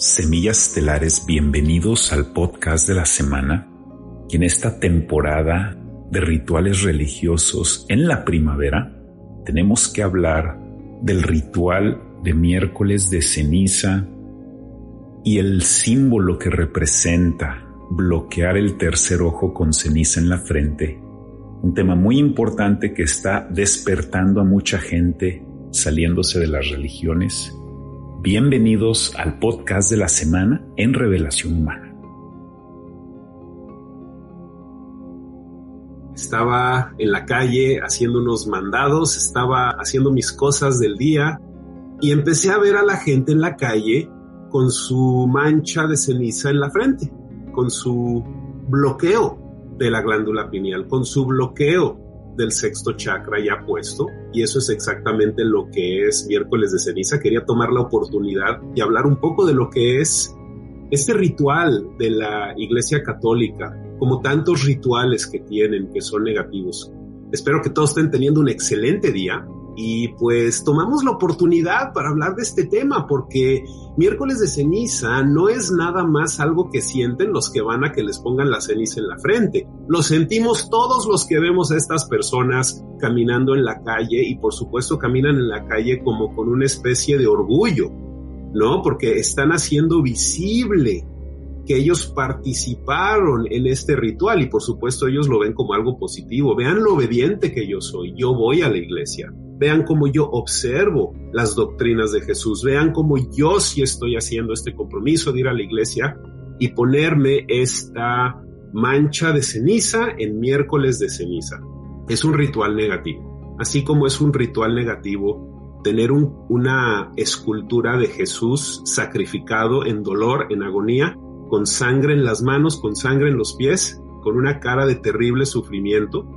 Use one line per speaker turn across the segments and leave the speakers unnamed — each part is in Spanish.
Semillas Estelares, bienvenidos al podcast de la semana y en esta temporada de rituales religiosos en la primavera tenemos que hablar del ritual de miércoles de ceniza y el símbolo que representa bloquear el tercer ojo con ceniza en la frente. Un tema muy importante que está despertando a mucha gente saliéndose de las religiones Bienvenidos al podcast de la semana en Revelación Humana.
Estaba en la calle haciendo unos mandados, estaba haciendo mis cosas del día y empecé a ver a la gente en la calle con su mancha de ceniza en la frente, con su bloqueo de la glándula pineal, con su bloqueo del sexto chakra ya puesto y eso es exactamente lo que es miércoles de ceniza. Quería tomar la oportunidad y hablar un poco de lo que es este ritual de la Iglesia Católica, como tantos rituales que tienen que son negativos. Espero que todos estén teniendo un excelente día y pues tomamos la oportunidad para hablar de este tema porque miércoles de ceniza no es nada más algo que sienten los que van a que les pongan la ceniza en la frente. Lo sentimos todos los que vemos a estas personas caminando en la calle y por supuesto caminan en la calle como con una especie de orgullo, ¿no? Porque están haciendo visible que ellos participaron en este ritual y por supuesto ellos lo ven como algo positivo. Vean lo obediente que yo soy. Yo voy a la iglesia. Vean cómo yo observo las doctrinas de Jesús. Vean cómo yo sí estoy haciendo este compromiso de ir a la iglesia y ponerme esta mancha de ceniza en miércoles de ceniza. Es un ritual negativo. Así como es un ritual negativo tener una escultura de Jesús sacrificado en dolor, en agonía, con sangre en las manos, con sangre en los pies, con una cara de terrible sufrimiento.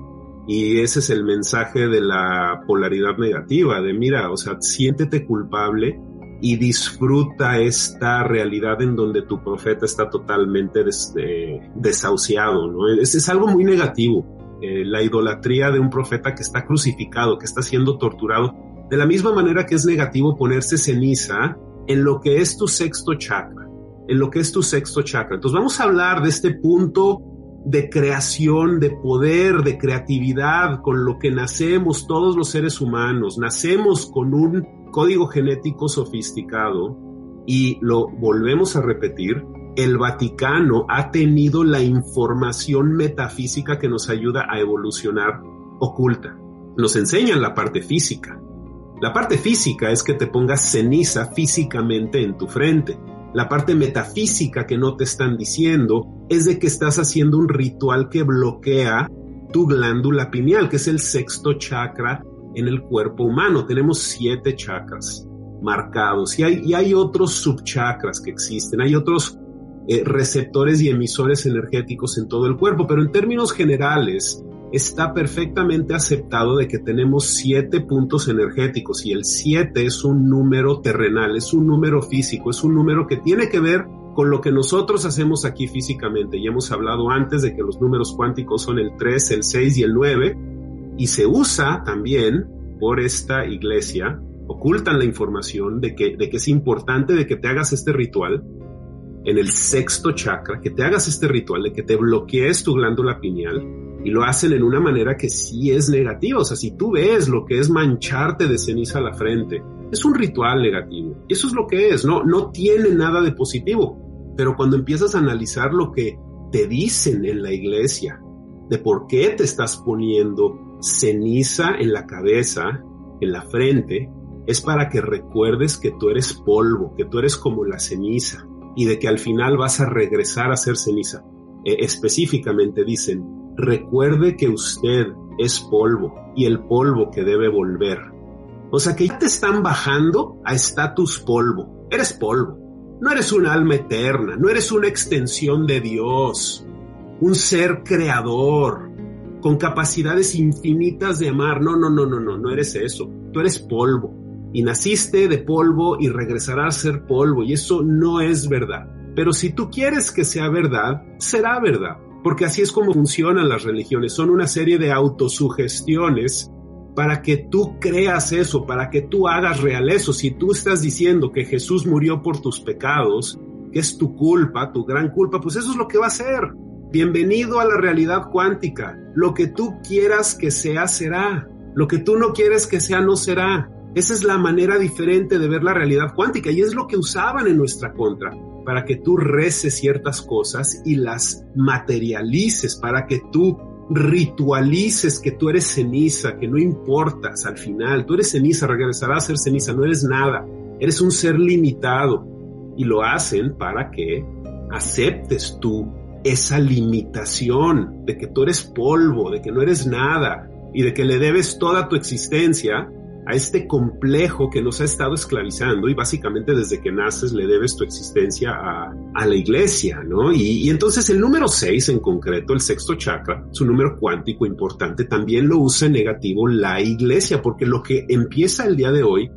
Y ese es el mensaje de la polaridad negativa, de mira, o sea, siéntete culpable y disfruta esta realidad en donde tu profeta está totalmente desahuciado, ¿no? Es, es, algo muy negativo, eh, la idolatría de un profeta que está crucificado, que está siendo torturado, de la misma manera que es negativo ponerse ceniza en lo que es tu sexto chakra en lo que es tu sexto chakra. Entonces vamos a hablar de este punto de creación, de poder, de creatividad, con lo que nacemos todos los seres humanos. Nacemos con un código genético sofisticado y lo volvemos a repetir. El Vaticano ha tenido la información metafísica que nos ayuda a evolucionar oculta. Nos enseñan la parte física. La parte física es que te pongas ceniza físicamente en tu frente. La parte metafísica que no te están diciendo es de que estás haciendo un ritual que bloquea tu glándula pineal, que es el sexto chakra en el cuerpo humano. Tenemos siete chakras marcados y hay, y hay otros subchakras que existen, hay otros eh, receptores y emisores energéticos en todo el cuerpo, pero en términos generales, está perfectamente aceptado de que tenemos siete puntos energéticos y el siete es un número terrenal, es un número físico, es un número que tiene que ver con lo que nosotros hacemos aquí físicamente. Y hemos hablado antes de que los números cuánticos son el 3, el 6 y el 9 y se usa también por esta iglesia, ocultan la información de que, de que es importante de que te hagas este ritual en el sexto chakra, que te hagas este ritual, de que te bloquees tu glándula pineal y lo hacen en una manera que sí es negativa. O sea, si tú ves lo que es mancharte de ceniza a la frente, es un ritual negativo. Eso es lo que es, no, no tiene nada de positivo. Pero cuando empiezas a analizar lo que te dicen en la iglesia, de por qué te estás poniendo ceniza en la cabeza, en la frente, es para que recuerdes que tú eres polvo, que tú eres como la ceniza y de que al final vas a regresar a ser ceniza. Eh, específicamente dicen, recuerde que usted es polvo y el polvo que debe volver. O sea que ya te están bajando a estatus polvo. Eres polvo. No eres un alma eterna, no eres una extensión de Dios, un ser creador con capacidades infinitas de amar. No, no, no, no, no, no eres eso. Tú eres polvo y naciste de polvo y regresarás a ser polvo y eso no es verdad. Pero si tú quieres que sea verdad, será verdad porque así es como funcionan las religiones, son una serie de autosugestiones para que tú creas eso, para que tú hagas real eso. Si tú estás diciendo que Jesús murió por tus pecados que es tu culpa, tu gran culpa, pues eso es lo que va a ser. Bienvenido a la realidad cuántica. Lo que tú quieras que sea, será. Lo que tú no quieres que sea, no será. Esa es la manera diferente de ver la realidad cuántica y es lo que usaban en nuestra contra, para que tú reces ciertas cosas y las materialices, para que tú ritualices que tú eres ceniza, que no importas al final, tú eres ceniza, regresarás a ser ceniza, no eres nada, eres un ser limitado. Y lo hacen para que aceptes tú esa limitación de que tú eres polvo, de que no eres nada y de que le debes toda tu existencia a este complejo que nos ha estado esclavizando y básicamente desde que naces le debes tu existencia a, la iglesia, ¿no? Y, y entonces el número 6 en concreto, el sexto chakra, su número cuántico importante, también lo usa en negativo la iglesia, porque lo que empieza el día de hoy,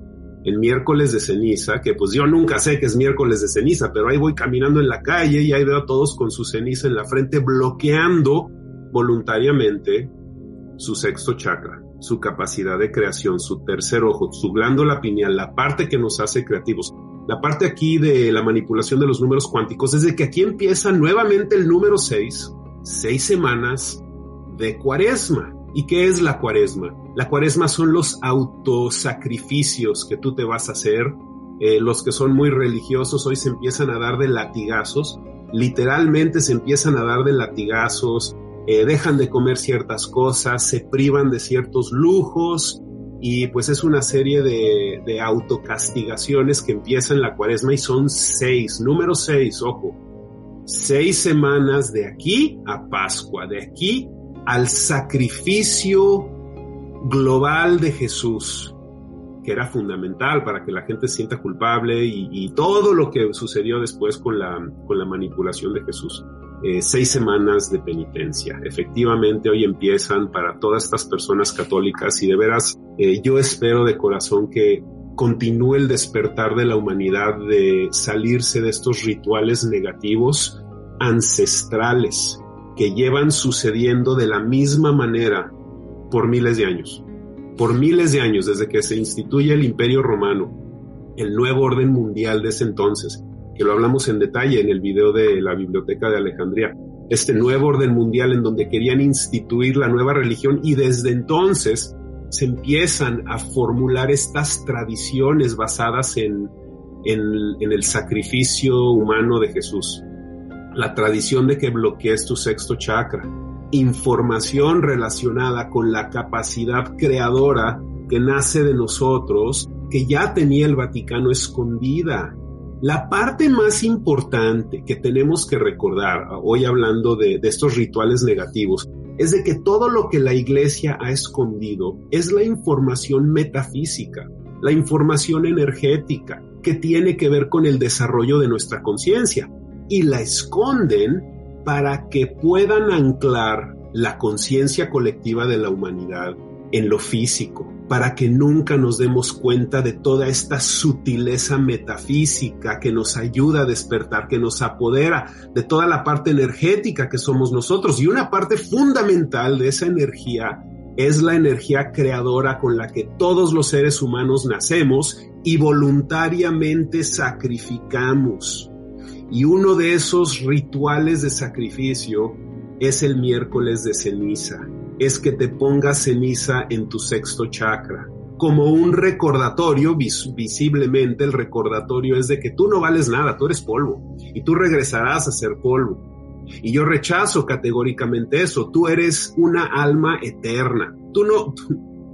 el miércoles de ceniza, que pues yo nunca sé que es miércoles de ceniza, pero ahí voy caminando en la calle y ahí veo a todos con su ceniza en la frente bloqueando voluntariamente su sexto chakra su capacidad de creación, su tercer ojo, su glándula pineal, la parte que nos hace creativos. La parte aquí de la manipulación de los números cuánticos es de que aquí empieza nuevamente el número 6, seis semanas de cuaresma. ¿Y qué es la cuaresma? La cuaresma son los autosacrificios que tú te vas a hacer. Eh, los que son muy religiosos hoy se empiezan a dar de latigazos. Literalmente se empiezan a dar de latigazos, eh, dejan de comer ciertas cosas, se privan de ciertos lujos y pues es una serie de, de autocastigaciones que empiezan la cuaresma y son seis, número seis, ojo, seis semanas de aquí a Pascua, de aquí al sacrificio global de Jesús, que era fundamental para que la gente se sienta culpable y, y todo lo que sucedió después con la, con la manipulación de Jesús. Eh, seis semanas de penitencia. Efectivamente, hoy empiezan para todas estas personas católicas y de veras eh, yo espero de corazón que continúe el despertar de la humanidad de salirse de estos rituales negativos ancestrales que llevan sucediendo de la misma manera por miles de años. Por miles de años, desde que se instituye el Imperio Romano, el nuevo orden mundial de ese entonces, que lo hablamos en detalle en el video de la Biblioteca de Alejandría, este nuevo orden mundial en donde querían instituir la nueva religión y desde entonces se empiezan a formular estas tradiciones basadas en, en, en el sacrificio humano de Jesús. La tradición de que bloquees tu sexto chakra, información relacionada con la capacidad creadora que nace de nosotros, que ya tenía el Vaticano escondida la parte más importante que tenemos que recordar, hoy hablando de, estos rituales negativos, es de que todo lo que la iglesia ha escondido es la información metafísica, la información energética que tiene que ver con el desarrollo de nuestra conciencia y la esconden para que puedan anclar la conciencia colectiva de la humanidad en lo físico, para que nunca nos demos cuenta de toda esta sutileza metafísica que nos ayuda a despertar, que nos apodera de toda la parte energética que somos nosotros. Y una parte fundamental de esa energía es la energía creadora con la que todos los seres humanos nacemos y voluntariamente sacrificamos. Y uno de esos rituales de sacrificio es el miércoles de ceniza es que te pongas ceniza en tu sexto chakra. Como un recordatorio, visiblemente el recordatorio es de que tú no vales nada, tú eres polvo y tú regresarás a ser polvo. Y yo rechazo categóricamente eso, tú eres una alma eterna, tú no,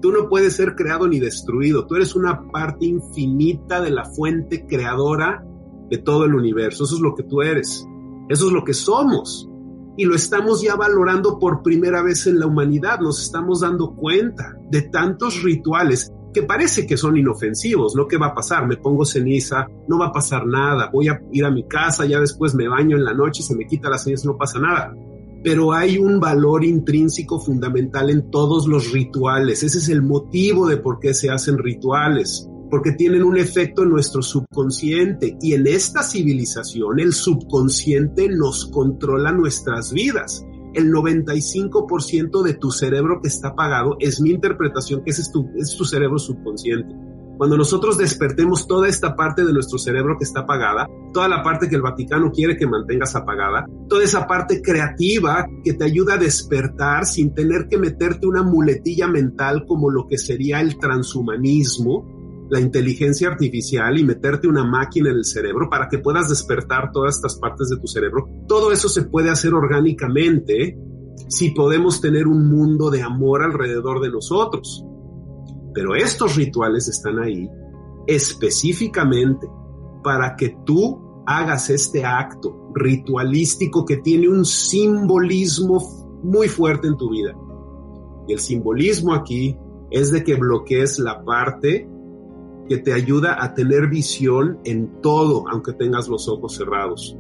tú no puedes ser creado ni destruido, tú eres una parte infinita de la fuente creadora de todo el universo, eso es lo que tú eres, eso es lo que somos y lo estamos ya valorando por primera vez en la humanidad. Nos estamos dando cuenta de tantos rituales que parece que son inofensivos, ¿no? ¿Qué va a pasar? Me pongo ceniza, no va a pasar nada, voy a ir a mi casa, ya después me baño en la noche, se me quita la ceniza, no pasa nada. Pero hay un valor intrínseco fundamental en todos los rituales. Ese es el motivo de por qué se hacen rituales porque tienen un efecto en nuestro subconsciente y en esta civilización el subconsciente nos controla nuestras vidas. El 95% de tu cerebro que está apagado es mi interpretación que es tu, es tu cerebro subconsciente. Cuando nosotros despertemos toda esta parte de nuestro cerebro que está apagada, toda la parte que el Vaticano quiere que mantengas apagada, toda esa parte creativa que te ayuda a despertar sin tener que meterte una muletilla mental como lo que sería el transhumanismo, la inteligencia artificial y meterte una máquina en el cerebro para que puedas despertar todas estas partes de tu cerebro. Todo eso se puede hacer orgánicamente si podemos tener un mundo de amor alrededor de nosotros. Pero estos rituales están ahí específicamente para que tú hagas este acto ritualístico que tiene un simbolismo muy fuerte en tu vida. Y el simbolismo aquí es de que bloquees la parte que te ayuda a tener visión en todo, aunque tengas los ojos cerrados.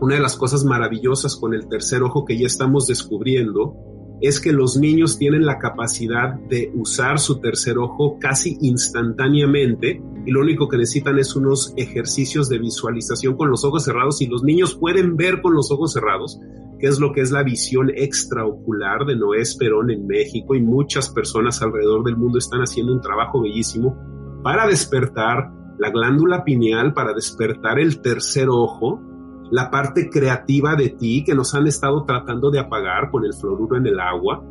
Una de las cosas maravillosas con el tercer ojo que ya estamos descubriendo es que los niños tienen la capacidad de usar su tercer ojo casi instantáneamente y lo único que necesitan es unos ejercicios de visualización con los ojos cerrados y los niños pueden ver con los ojos cerrados, que es lo que es la visión extraocular de Noé Esperón en México y muchas personas alrededor del mundo están haciendo un trabajo bellísimo para despertar la glándula pineal, para despertar el tercer ojo, la parte creativa de ti que nos han estado tratando de apagar con el fluoruro en el agua,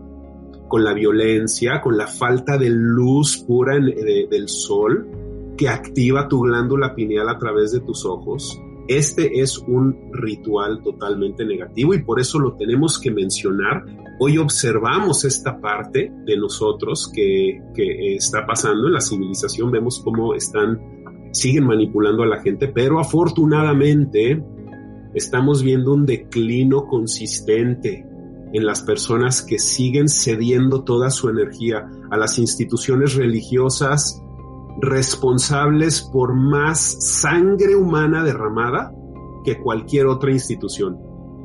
con la violencia, con la falta de luz pura del sol que activa tu glándula pineal a través de tus ojos. Este es un ritual totalmente negativo y por eso lo tenemos que mencionar. Hoy observamos esta parte de nosotros que, está pasando en la civilización, vemos cómo están, siguen manipulando a la gente, pero afortunadamente estamos viendo un declino consistente en las personas que siguen cediendo toda su energía a las instituciones religiosas responsables por más sangre humana derramada que cualquier otra institución.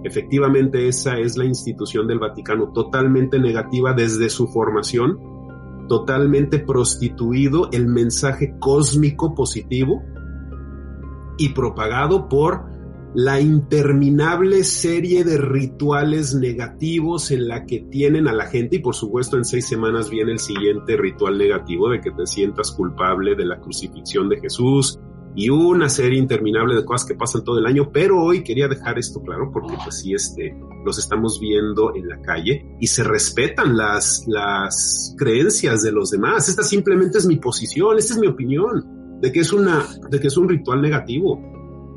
Efectivamente, esa es la institución del Vaticano, totalmente negativa desde su formación, totalmente prostituido el mensaje cósmico positivo y propagado por la interminable serie de rituales negativos en la que tienen a la gente y por supuesto en seis semanas viene el siguiente ritual negativo de que te sientas culpable de la crucifixión de Jesús, y una serie interminable de cosas que pasan todo el año, pero hoy quería dejar esto claro porque pues sí, este, los estamos viendo en la calle y se respetan las, las creencias de los demás. Esta simplemente es mi posición, esta es mi opinión de que es una, de que es un ritual negativo.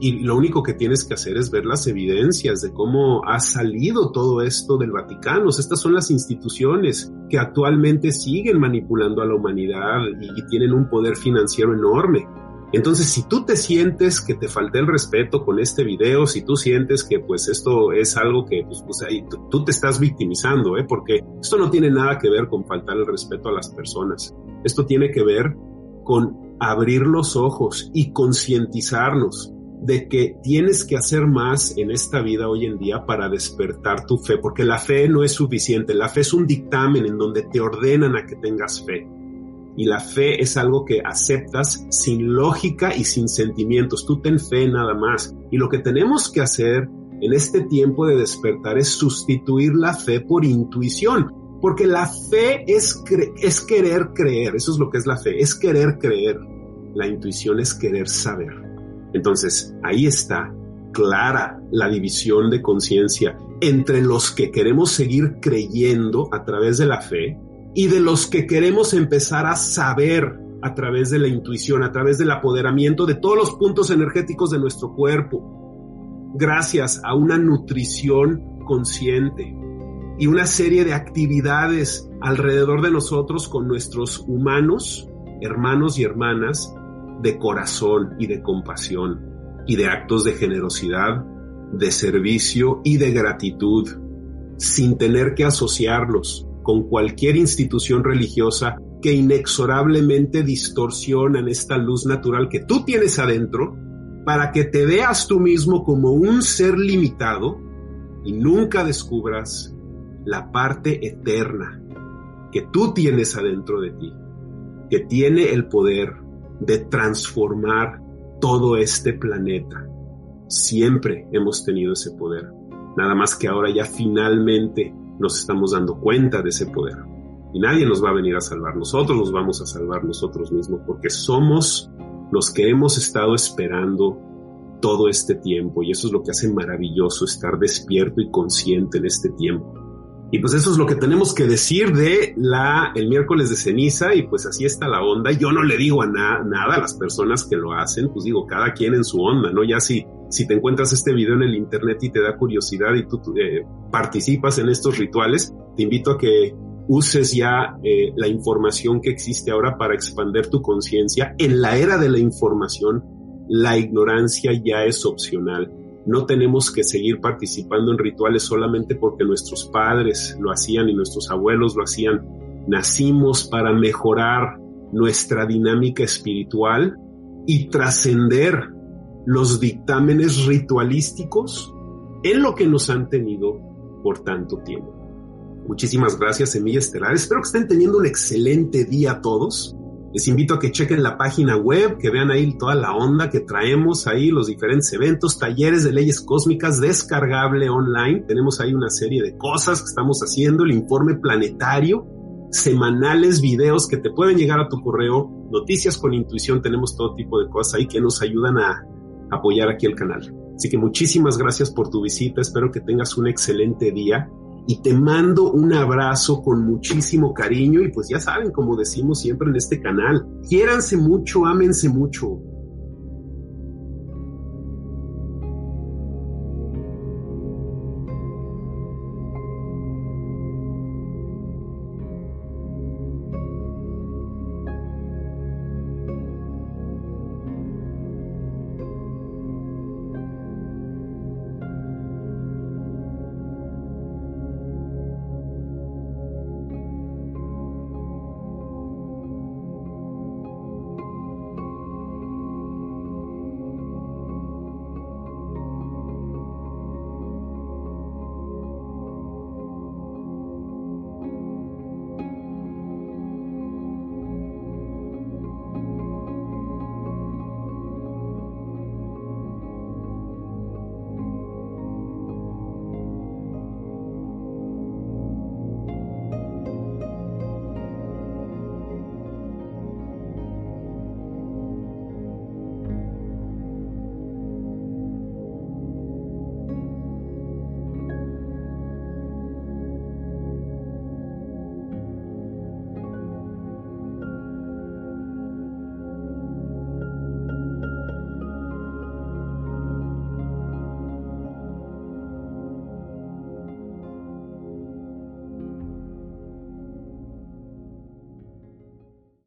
Y lo único que tienes que hacer es ver las evidencias de cómo ha salido todo esto del Vaticano. Estas son las instituciones que actualmente siguen manipulando a la humanidad y, tienen un poder financiero enorme. Entonces, si tú te sientes que te falté el respeto con este video, si tú sientes que pues esto es algo que pues, pues tú, te estás victimizando, ¿eh? porque esto no tiene nada que ver con faltar el respeto a las personas. Esto tiene que ver con abrir los ojos y concientizarnos de que tienes que hacer más en esta vida hoy en día para despertar tu fe, porque la fe no es suficiente, la fe es un dictamen en donde te ordenan a que tengas fe y la fe es algo que aceptas sin lógica y sin sentimientos. Tú ten fe nada más. Y lo que tenemos que hacer en este tiempo de despertar es sustituir la fe por intuición. Porque la fe es, es querer creer. Eso es lo que es la fe. Es querer creer. La intuición es querer saber. Entonces, ahí está clara la división de conciencia entre los que queremos seguir creyendo a través de la fe y de los que queremos empezar a saber a través de la intuición, a través del apoderamiento de todos los puntos energéticos de nuestro cuerpo, gracias a una nutrición consciente y una serie de actividades alrededor de nosotros con nuestros humanos, hermanos y hermanas, de corazón y de compasión y de actos de generosidad, de servicio y de gratitud, sin tener que asociarlos con cualquier institución religiosa que inexorablemente distorsionan esta luz natural que tú tienes adentro para que te veas tú mismo como un ser limitado y nunca descubras la parte eterna que tú tienes adentro de ti, que tiene el poder de transformar todo este planeta. Siempre hemos tenido ese poder, nada más que ahora ya finalmente nos estamos dando cuenta de ese poder. y nadie nos va a venir a salvar. Nosotros nos vamos a salvar nosotros mismos porque somos los que hemos estado esperando todo este tiempo y eso es lo que hace maravilloso estar despierto y consciente en este tiempo. Y pues eso es lo que tenemos que decir de la, el miércoles de ceniza y pues así está la onda. Yo no le digo a nada a las personas que lo hacen, pues digo, cada quien en su onda, ¿no? Ya si, si te encuentras este video en el internet y te da curiosidad y tú eh, participas en estos rituales, te invito a que uses ya eh, la información que existe ahora para expander tu conciencia. En la era de la información, la ignorancia ya es opcional. No tenemos que seguir participando en rituales solamente porque nuestros padres lo hacían y nuestros abuelos lo hacían. Nacimos para mejorar nuestra dinámica espiritual y trascender los dictámenes ritualísticos en lo que nos han tenido por tanto tiempo. Muchísimas gracias, Semilla Estelar. Espero que estén teniendo un excelente día todos. Les invito a que chequen la página web, que vean ahí toda la onda que traemos ahí, los diferentes eventos, talleres de leyes cósmicas, descargable online. Tenemos ahí una serie de cosas que estamos haciendo, el informe planetario, semanales, videos que te pueden llegar a tu correo, noticias con intuición, tenemos todo tipo de cosas ahí que nos ayudan a apoyar aquí el canal. Así que muchísimas gracias por tu visita, espero que tengas un excelente día y te mando un abrazo con muchísimo cariño y pues ya saben, como decimos siempre en este canal, quiéranse mucho, ámense mucho,